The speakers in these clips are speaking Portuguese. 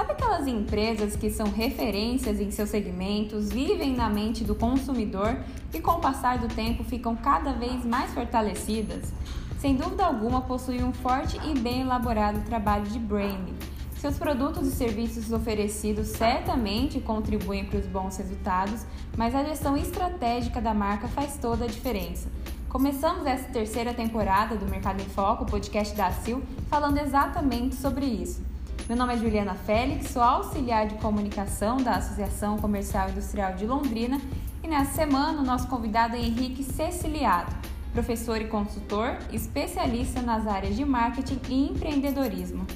Sabe aquelas empresas que são referências em seus segmentos, vivem na mente do consumidor e com o passar do tempo ficam cada vez mais fortalecidas? Sem dúvida alguma, possuem um forte e bem elaborado trabalho de branding. Seus produtos e serviços oferecidos certamente contribuem para os bons resultados, mas a gestão estratégica da marca faz toda a diferença. Começamos essa terceira temporada do Mercado em Foco, podcast da Sil, falando exatamente sobre isso. Meu nome é Juliana Félix, sou auxiliar de comunicação da Associação Comercial e Industrial de Londrina e nessa semana o nosso convidado é Henrique Ceciliado, professor e consultor, especialista nas áreas de marketing e empreendedorismo.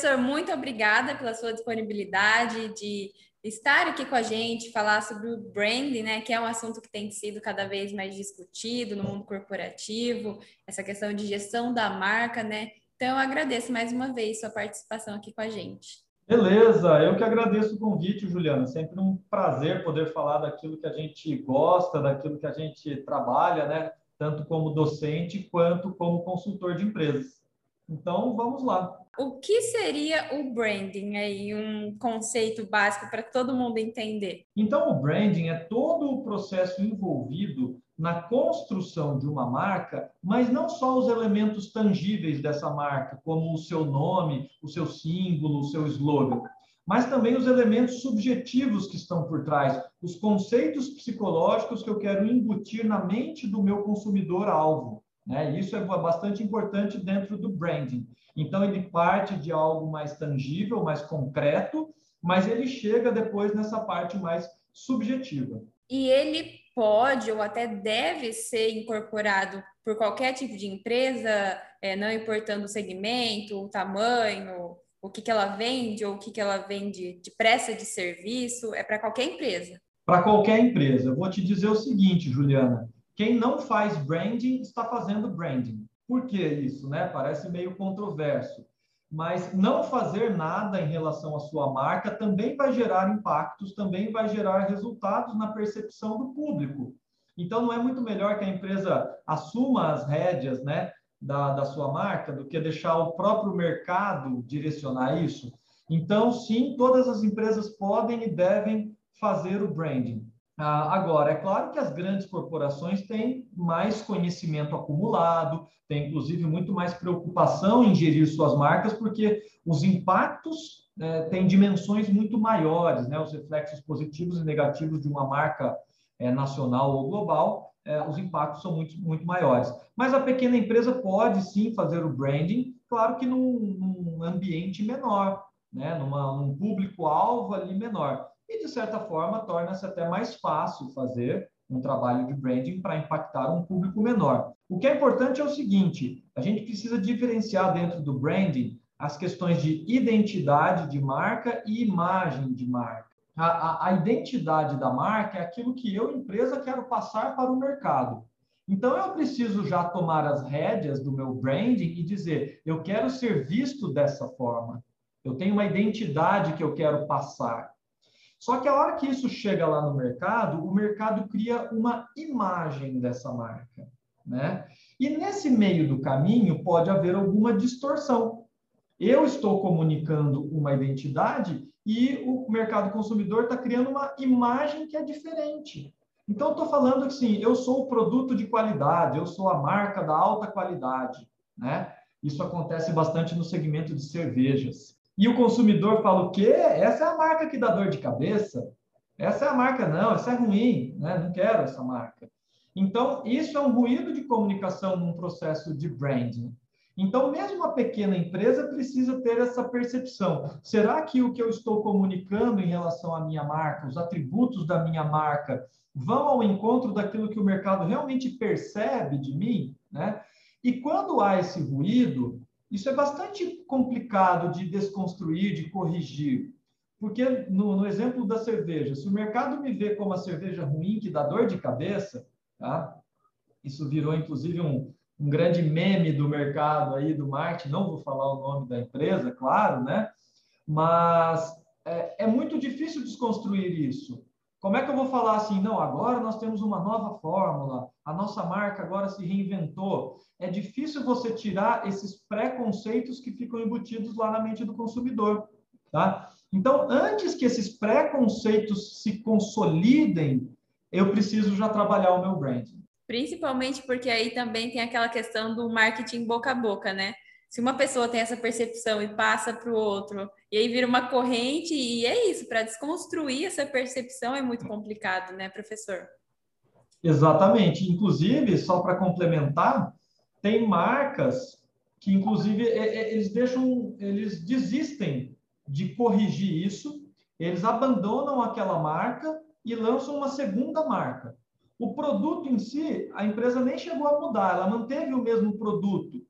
Professor, muito obrigada pela sua disponibilidade de estar aqui com a gente, falar sobre o branding, né, que é um assunto que tem sido cada vez mais discutido no mundo corporativo, essa questão de gestão da marca, né? Então, eu agradeço mais uma vez sua participação aqui com a gente. Beleza, eu que agradeço o convite, Juliana. Sempre um prazer poder falar daquilo que a gente gosta, daquilo que a gente trabalha, né? Tanto como docente quanto como consultor de empresas. Então, vamos lá. O que seria o branding aí, um conceito básico para todo mundo entender? Então, o branding é todo o processo envolvido na construção de uma marca, mas não só os elementos tangíveis dessa marca, como o seu nome, o seu símbolo, o seu slogan, mas também os elementos subjetivos que estão por trás, os conceitos psicológicos que eu quero embutir na mente do meu consumidor alvo. Né? Isso é bastante importante dentro do branding. Então, ele parte de algo mais tangível, mais concreto, mas ele chega depois nessa parte mais subjetiva. E ele pode ou até deve ser incorporado por qualquer tipo de empresa, é, não importando o segmento, o tamanho, o que, que ela vende ou o que, que ela vende de pressa de serviço, é para qualquer empresa. Para qualquer empresa. Eu vou te dizer o seguinte, Juliana: quem não faz branding está fazendo branding. Por que isso, né? Parece meio controverso. Mas não fazer nada em relação à sua marca também vai gerar impactos, também vai gerar resultados na percepção do público. Então, não é muito melhor que a empresa assuma as rédeas né, da, da sua marca do que deixar o próprio mercado direcionar isso? Então, sim, todas as empresas podem e devem fazer o branding. Ah, agora, é claro que as grandes corporações têm mais conhecimento acumulado, têm inclusive muito mais preocupação em gerir suas marcas, porque os impactos é, têm dimensões muito maiores, né? os reflexos positivos e negativos de uma marca é, nacional ou global, é, os impactos são muito, muito maiores. Mas a pequena empresa pode sim fazer o branding, claro que num, num ambiente menor, né? Numa, num público-alvo ali menor e, de certa forma, torna-se até mais fácil fazer um trabalho de branding para impactar um público menor. O que é importante é o seguinte: a gente precisa diferenciar dentro do branding as questões de identidade de marca e imagem de marca. A, a, a identidade da marca é aquilo que eu, empresa, quero passar para o mercado. Então, eu preciso já tomar as rédeas do meu branding e dizer: eu quero ser visto dessa forma. Eu tenho uma identidade que eu quero passar. Só que a hora que isso chega lá no mercado, o mercado cria uma imagem dessa marca, né? E nesse meio do caminho pode haver alguma distorção. Eu estou comunicando uma identidade e o mercado consumidor está criando uma imagem que é diferente. Então, estou falando assim, eu sou o produto de qualidade, eu sou a marca da alta qualidade, né? Isso acontece bastante no segmento de cervejas. E o consumidor fala o quê? Essa é a marca que dá dor de cabeça. Essa é a marca, não, essa é ruim, né? não quero essa marca. Então, isso é um ruído de comunicação num processo de branding. Então, mesmo a pequena empresa precisa ter essa percepção. Será que o que eu estou comunicando em relação à minha marca, os atributos da minha marca, vão ao encontro daquilo que o mercado realmente percebe de mim? Né? E quando há esse ruído, isso é bastante complicado de desconstruir, de corrigir. Porque, no, no, exemplo da cerveja, se o mercado me vê como a cerveja ruim, que dá dor de cabeça, tá? isso virou, inclusive, um, um grande meme do mercado aí, do marketing, não vou falar o nome da empresa, claro, né? Mas é, é muito difícil desconstruir isso. Como é que eu vou falar assim, não, agora nós temos uma nova fórmula, a nossa marca agora se reinventou? É difícil você tirar esses preconceitos que ficam embutidos lá na mente do consumidor, tá? Então, antes que esses preconceitos se consolidem, eu preciso já trabalhar o meu branding. Principalmente porque aí também tem aquela questão do marketing boca a boca, né? Se uma pessoa tem essa percepção e passa para o outro, e aí vira uma corrente, e é isso, para desconstruir essa percepção é muito complicado, né, professor? Exatamente. Inclusive, só para complementar, tem marcas que, inclusive, é, é, eles deixam, eles desistem de corrigir isso, eles abandonam aquela marca e lançam uma segunda marca. O produto em si, a empresa nem chegou a mudar, ela manteve o mesmo produto,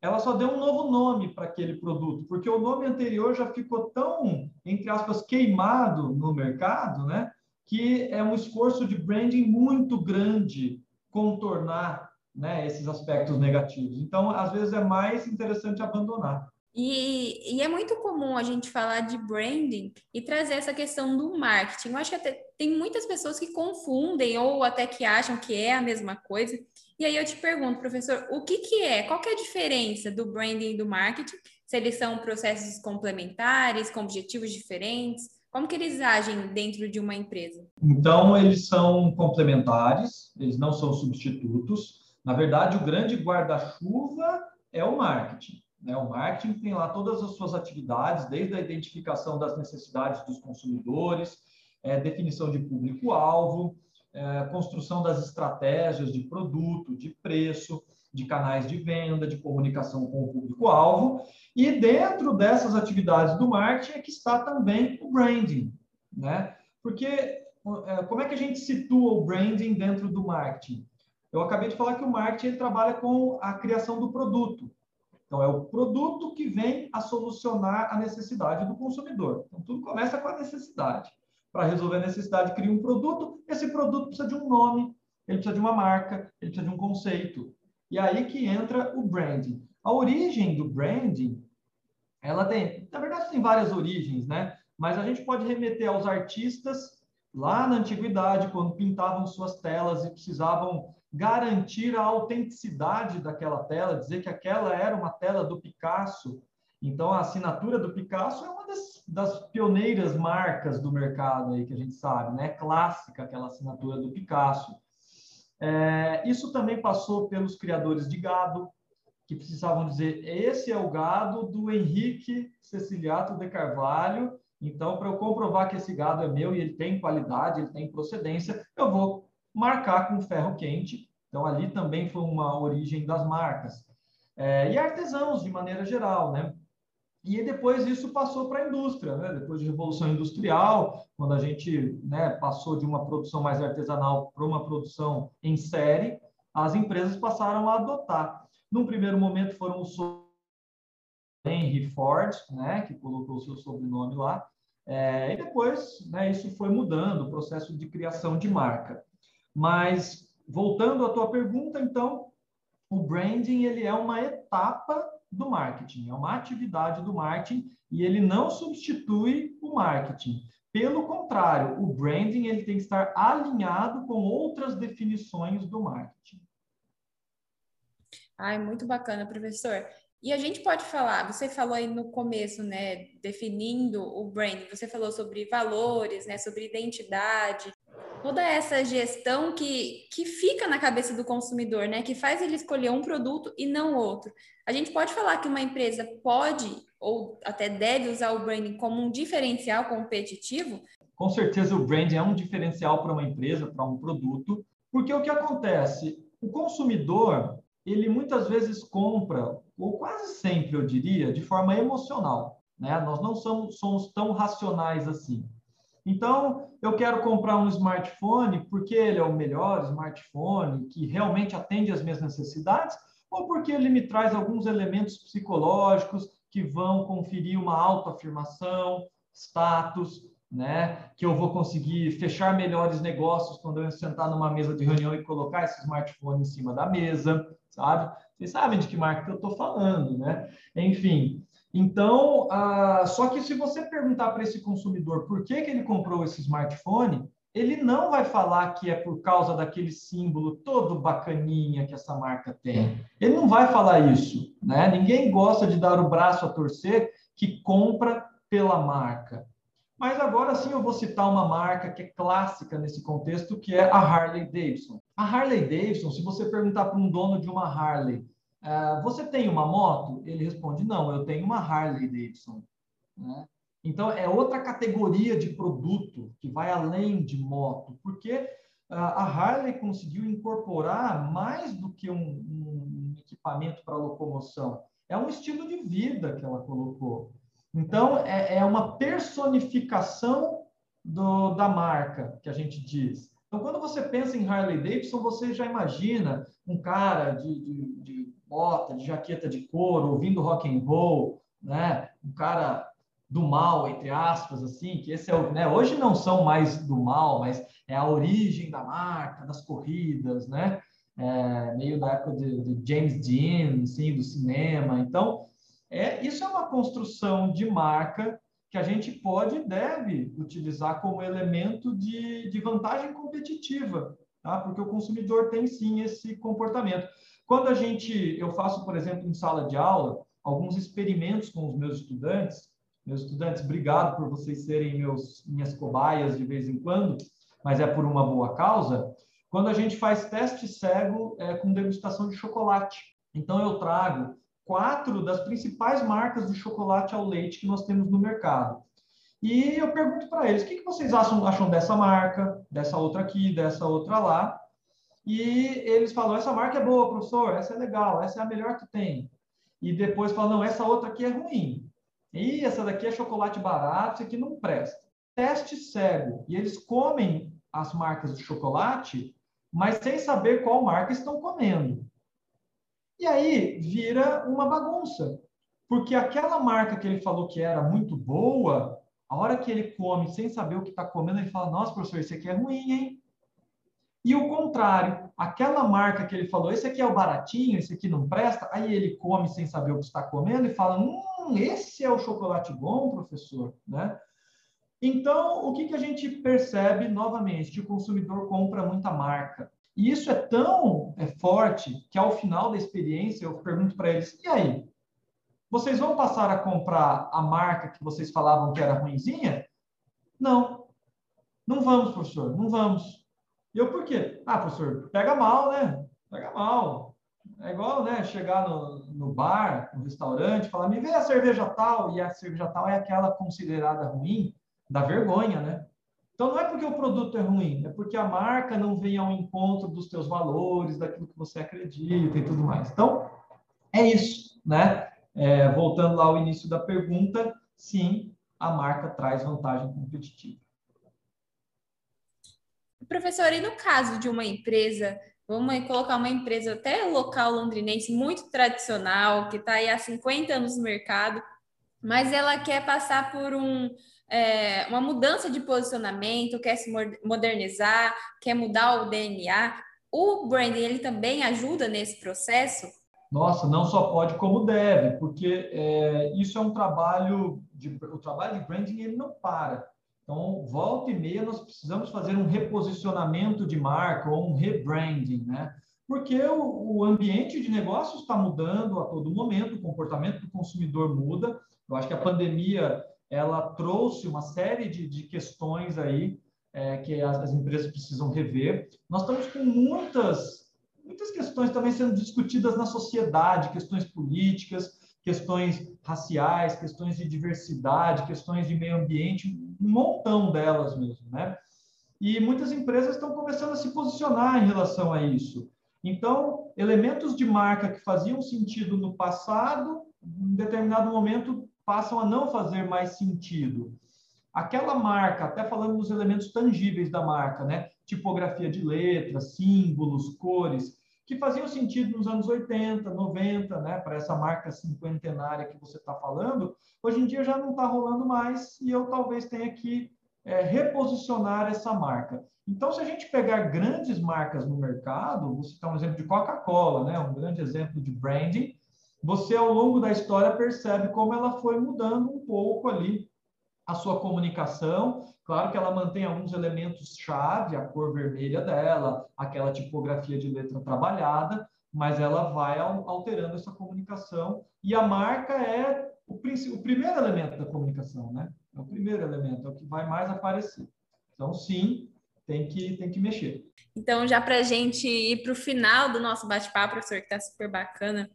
ela só deu um novo nome para aquele produto, porque o nome anterior já ficou tão, entre aspas, queimado no mercado, né? Que é um esforço de branding muito grande contornar né, esses aspectos negativos. Então, às vezes, é mais interessante abandonar. E, e, é muito comum a gente falar de branding e trazer essa questão do marketing. Eu acho que até tem muitas pessoas que confundem ou até que acham que é a mesma coisa. E aí eu te pergunto, professor, o que, que é? Qual que é a diferença do branding e do marketing? Se eles são processos complementares, com objetivos diferentes? Como que eles agem dentro de uma empresa? Então, eles são complementares, eles não são substitutos. Na verdade, o grande guarda-chuva é o marketing. Né? O marketing tem lá todas as suas atividades, desde a identificação das necessidades dos consumidores, é, definição de público-alvo, é, construção das estratégias de produto, de preço, de canais de venda, de comunicação com o público-alvo. E dentro dessas atividades do marketing é que está também o branding, né? Porque é, como é que a gente situa o branding dentro do marketing? Eu acabei de falar que o marketing ele trabalha com a criação do produto. Então, é o produto que vem a solucionar a necessidade do consumidor. Então, tudo começa com a necessidade. Para resolver a necessidade, cria um produto. Esse produto precisa de um nome, ele precisa de uma marca, ele precisa de um conceito. E aí que entra o branding. A origem do branding, ela tem, na verdade, tem várias origens, né? Mas a gente pode remeter aos artistas lá na antiguidade, quando pintavam suas telas e precisavam garantir a autenticidade daquela tela, dizer que aquela era uma tela do Picasso. Então, a assinatura do Picasso é uma das, das pioneiras marcas do mercado aí que a gente sabe, né? Clássica aquela assinatura do Picasso. É, isso também passou pelos criadores de gado, que precisavam dizer: esse é o gado do Henrique Ceciliato de Carvalho. Então, para eu comprovar que esse gado é meu e ele tem qualidade, ele tem procedência, eu vou marcar com ferro quente. Então, ali também foi uma origem das marcas. É, e artesãos, de maneira geral, né? E depois isso passou para a indústria, né? Depois de Revolução Industrial, quando a gente né, passou de uma produção mais artesanal para uma produção em série, as empresas passaram a adotar. Num primeiro momento foram os Henry Ford, né, que colocou o seu sobrenome lá, é, e depois né, isso foi mudando, o processo de criação de marca. Mas, voltando à tua pergunta, então, o branding ele é uma etapa do marketing, é uma atividade do marketing e ele não substitui o marketing. Pelo contrário, o branding ele tem que estar alinhado com outras definições do marketing. Ai, muito bacana, professor. E a gente pode falar, você falou aí no começo, né, definindo o branding, você falou sobre valores, né, sobre identidade, toda essa gestão que, que fica na cabeça do consumidor, né? Que faz ele escolher um produto e não outro. A gente pode falar que uma empresa pode ou até deve usar o branding como um diferencial competitivo? Com certeza o branding é um diferencial para uma empresa, para um produto, porque o que acontece? O consumidor, ele muitas vezes compra, ou quase sempre eu diria, de forma emocional. Né? Nós não somos, somos tão racionais assim. Então, eu quero comprar um smartphone porque ele é o melhor smartphone, que realmente atende às minhas necessidades, ou porque ele me traz alguns elementos psicológicos que vão conferir uma autoafirmação, status, né? Que eu vou conseguir fechar melhores negócios quando eu sentar numa mesa de reunião e colocar esse smartphone em cima da mesa, sabe? Vocês sabem de que marca que eu estou falando, né? Enfim, então, ah, só que se você perguntar para esse consumidor por que, que ele comprou esse smartphone, ele não vai falar que é por causa daquele símbolo todo bacaninha que essa marca tem. Ele não vai falar isso, né? Ninguém gosta de dar o braço a torcer que compra pela marca. Mas agora sim eu vou citar uma marca que é clássica nesse contexto, que é a Harley Davidson. A Harley Davidson, se você perguntar para um dono de uma Harley, uh, você tem uma moto? Ele responde, não, eu tenho uma Harley Davidson. Né? Então, é outra categoria de produto que vai além de moto, porque a Harley conseguiu incorporar mais do que um, um equipamento para locomoção. É um estilo de vida que ela colocou. Então, é, é uma personificação do, da marca, que a gente diz. Então, quando você pensa em Harley Davidson, você já imagina um cara de, de, de bota, de jaqueta de couro, ouvindo rock and roll, né? um cara do mal, entre aspas, assim, que esse é o, né, hoje não são mais do mal, mas é a origem da marca, das corridas, né? É, meio da época de, de, James Dean, assim, do cinema. Então, é, isso é uma construção de marca que a gente pode e deve utilizar como elemento de, de vantagem competitiva, tá? Porque o consumidor tem sim esse comportamento. Quando a gente, eu faço, por exemplo, em sala de aula, alguns experimentos com os meus estudantes, meus estudantes, obrigado por vocês serem meus, minhas cobaias de vez em quando, mas é por uma boa causa. Quando a gente faz teste cego é, com degustação de chocolate. Então, eu trago quatro das principais marcas de chocolate ao leite que nós temos no mercado. E eu pergunto para eles: o que, que vocês acham, acham dessa marca, dessa outra aqui, dessa outra lá? E eles falam: essa marca é boa, professor, essa é legal, essa é a melhor que tem. E depois falam: não, essa outra aqui é ruim. E essa daqui é chocolate barato, isso aqui não presta. Teste cego. E eles comem as marcas de chocolate, mas sem saber qual marca estão comendo. E aí vira uma bagunça. Porque aquela marca que ele falou que era muito boa, a hora que ele come sem saber o que está comendo, ele fala: Nossa, professor, isso aqui é ruim, hein? E o contrário, aquela marca que ele falou, esse aqui é o baratinho, esse aqui não presta, aí ele come sem saber o que está comendo e fala: Hum, esse é o chocolate bom, professor, né? Então, o que, que a gente percebe novamente? Que o consumidor compra muita marca. E isso é tão é, forte que ao final da experiência eu pergunto para eles: e aí? Vocês vão passar a comprar a marca que vocês falavam que era ruinzinha? Não. Não vamos, professor, não vamos. E eu, por quê? Ah, professor, pega mal, né? Pega mal. É igual, né, chegar no, no bar, no restaurante, falar, me vê a cerveja tal, e a cerveja tal é aquela considerada ruim, da vergonha, né? Então, não é porque o produto é ruim, é porque a marca não vem ao encontro dos teus valores, daquilo que você acredita e tudo mais. Então, é isso, né? É, voltando lá ao início da pergunta, sim, a marca traz vantagem competitiva. Professor, e no caso de uma empresa, vamos colocar uma empresa até local londrinense, muito tradicional, que está aí há 50 anos no mercado, mas ela quer passar por um, é, uma mudança de posicionamento, quer se modernizar, quer mudar o DNA. O branding, ele também ajuda nesse processo? Nossa, não só pode como deve, porque é, isso é um trabalho de o trabalho de branding ele não para. Então, volta e meia, nós precisamos fazer um reposicionamento de marca ou um rebranding, né? Porque o, o ambiente de negócio está mudando a todo momento, o comportamento do consumidor muda. Eu acho que a pandemia ela trouxe uma série de, de questões aí é, que as, as, empresas precisam rever. Nós estamos com muitas, muitas questões também sendo discutidas na sociedade, questões políticas, questões raciais, questões de diversidade, questões de meio ambiente, um montão delas mesmo, né? E muitas empresas estão começando a se posicionar em relação a isso. Então, elementos de marca que faziam sentido no passado, em determinado momento, passam a não fazer mais sentido. Aquela marca, até falando dos elementos tangíveis da marca, né? Tipografia de letras, símbolos, cores, que faziam sentido nos anos 80, 90, né, para essa marca cinquentenária que você está falando, hoje em dia já não está rolando mais e eu talvez tenha que é, reposicionar essa marca. Então, se a gente pegar grandes marcas no mercado, vou citar um exemplo de Coca-Cola, né, um grande exemplo de branding, você ao longo da história percebe como ela foi mudando um pouco ali a sua comunicação. Claro que ela mantém alguns elementos-chave, a cor vermelha dela, aquela tipografia de letra trabalhada, mas ela vai alterando essa comunicação. E a marca é o, o primeiro elemento da comunicação, né? É o primeiro elemento, é o que vai mais aparecer. Então, sim, tem que, tem que mexer. Então, já para a gente ir para o final do nosso bate-papo, professor, que está super bacana,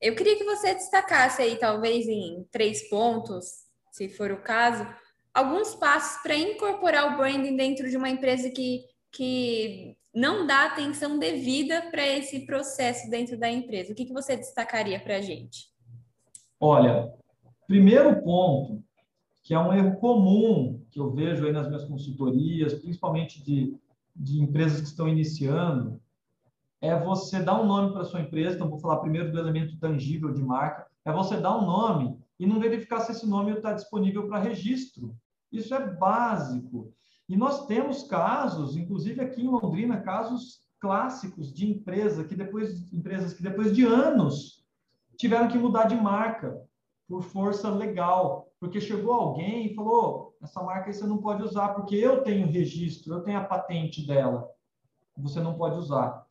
eu queria que você destacasse aí, talvez em três pontos, se for o caso, alguns passos para incorporar o branding dentro de uma empresa que, que não dá atenção devida para esse processo dentro da empresa. O que, que você destacaria para a gente? Olha, primeiro ponto, que é um erro comum que eu vejo aí nas minhas consultorias, principalmente de, de empresas que estão iniciando, é você dar um nome para sua empresa. Então, vou falar primeiro do elemento tangível de marca. É você dar um nome e não verificar se esse nome está disponível para registro. Isso é básico. E nós temos casos, inclusive aqui em Londrina, casos clássicos de empresa que depois empresas que depois de anos tiveram que mudar de marca por força legal, porque chegou alguém e falou: essa marca aí você não pode usar porque eu tenho registro, eu tenho a patente dela, você não pode usar.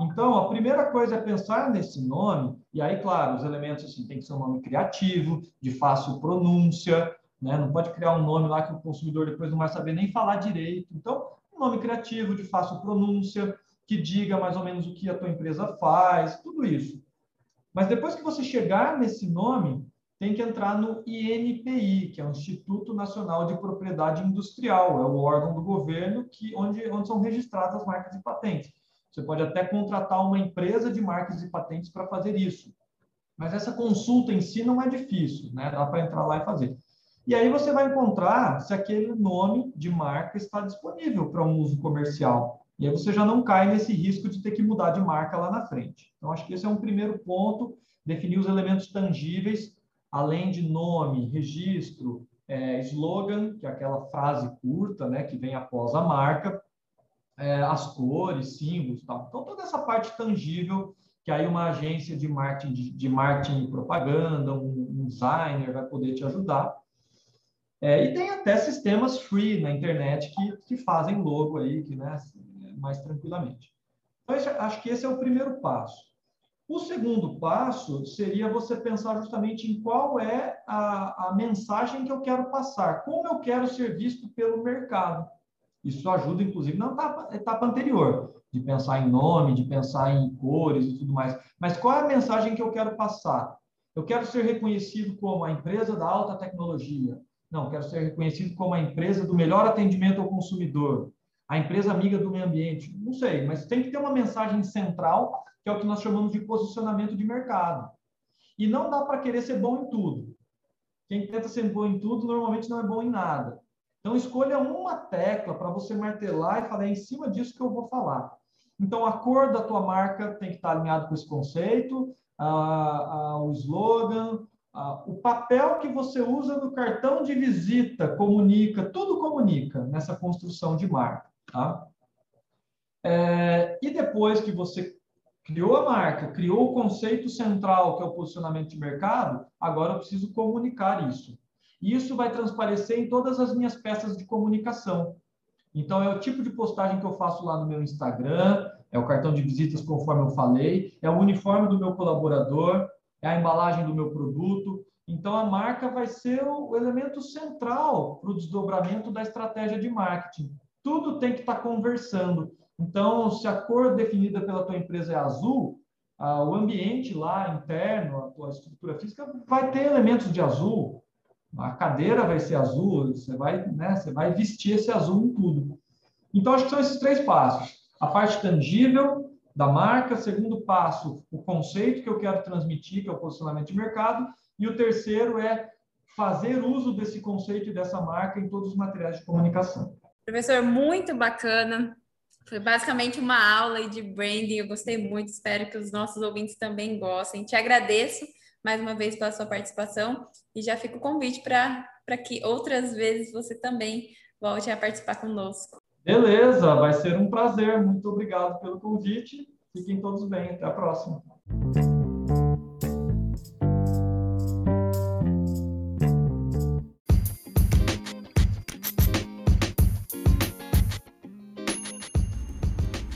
Então, a primeira coisa é pensar nesse nome, e aí, claro, os elementos assim, tem que ser um nome criativo, de fácil pronúncia, né? não pode criar um nome lá que o consumidor depois não vai saber nem falar direito. Então, um nome criativo, de fácil pronúncia, que diga mais ou menos o que a tua empresa faz, tudo isso. Mas depois que você chegar nesse nome, tem que entrar no INPI, que é o Instituto Nacional de Propriedade Industrial, é o órgão do governo que onde, onde são registradas as marcas e patentes. Você pode até contratar uma empresa de marcas e patentes para fazer isso. Mas essa consulta em si não é difícil, né? Dá para entrar lá e fazer. E aí você vai encontrar se aquele nome de marca está disponível para um uso comercial. E aí você já não cai nesse risco de ter que mudar de marca lá na frente. Então, acho que esse é um primeiro ponto, definir os elementos tangíveis, além de nome, registro, é, slogan, que é aquela frase curta, né, que vem após a marca, é, as cores, símbolos, tal. Então toda essa parte tangível que aí uma agência de marketing de, de marketing e propaganda, um, um, designer vai poder te ajudar. É, e tem até sistemas free na internet que, que fazem logo aí, que né, mais tranquilamente. Então, acho que esse é o primeiro passo. O segundo passo seria você pensar justamente em qual é a, a mensagem que eu quero passar, como eu quero ser visto pelo mercado. Isso ajuda, inclusive, na etapa, etapa anterior, de pensar em nome, de pensar em cores e tudo mais. Mas qual é a mensagem que eu quero passar? Eu quero ser reconhecido como a empresa da alta tecnologia. Não, quero ser reconhecido como a empresa do melhor atendimento ao consumidor, a empresa amiga do meio ambiente. Não sei, mas tem que ter uma mensagem central, que é o que nós chamamos de posicionamento de mercado. E não dá para querer ser bom em tudo. Quem tenta ser bom em tudo normalmente não é bom em nada. Então, escolha uma tecla para você martelar e falar é em cima disso que eu vou falar. Então, a cor da tua marca tem que estar alinhado com esse conceito, o slogan, o papel que você usa no cartão de visita comunica, tudo comunica nessa construção de marca. Tá? É, e depois que você criou a marca, criou o conceito central, que é o posicionamento de mercado, agora eu preciso comunicar isso. E isso vai transparecer em todas as minhas peças de comunicação. Então, é o tipo de postagem que eu faço lá no meu Instagram, é o cartão de visitas, conforme eu falei, é o uniforme do meu colaborador, é a embalagem do meu produto. Então, a marca vai ser o elemento central para o desdobramento da estratégia de marketing. Tudo tem que estar conversando. Então, se a cor definida pela tua empresa é azul, o ambiente lá interno, a tua estrutura física, vai ter elementos de azul, a cadeira vai ser azul, você vai, né, você vai vestir esse azul em tudo. Então, acho que são esses três passos. A parte tangível da marca, segundo passo, o conceito que eu quero transmitir, que é o posicionamento de mercado, e o terceiro é fazer uso desse conceito e dessa marca em todos os materiais de comunicação. Professor, muito bacana. Foi basicamente uma aula de branding. Eu gostei muito. Espero que os nossos ouvintes também gostem. Te agradeço mais uma vez pela sua participação e já fica o convite para que outras vezes você também volte a participar conosco. Beleza, vai ser um prazer. Muito obrigado pelo convite. Fiquem todos bem. Até a próxima.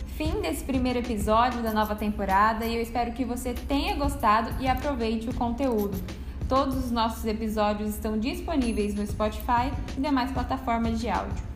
Fim desse primeiro episódio da nova temporada e eu espero que você tenha gostado e aproveite o conteúdo. Todos os nossos episódios estão disponíveis no Spotify e demais plataformas de áudio.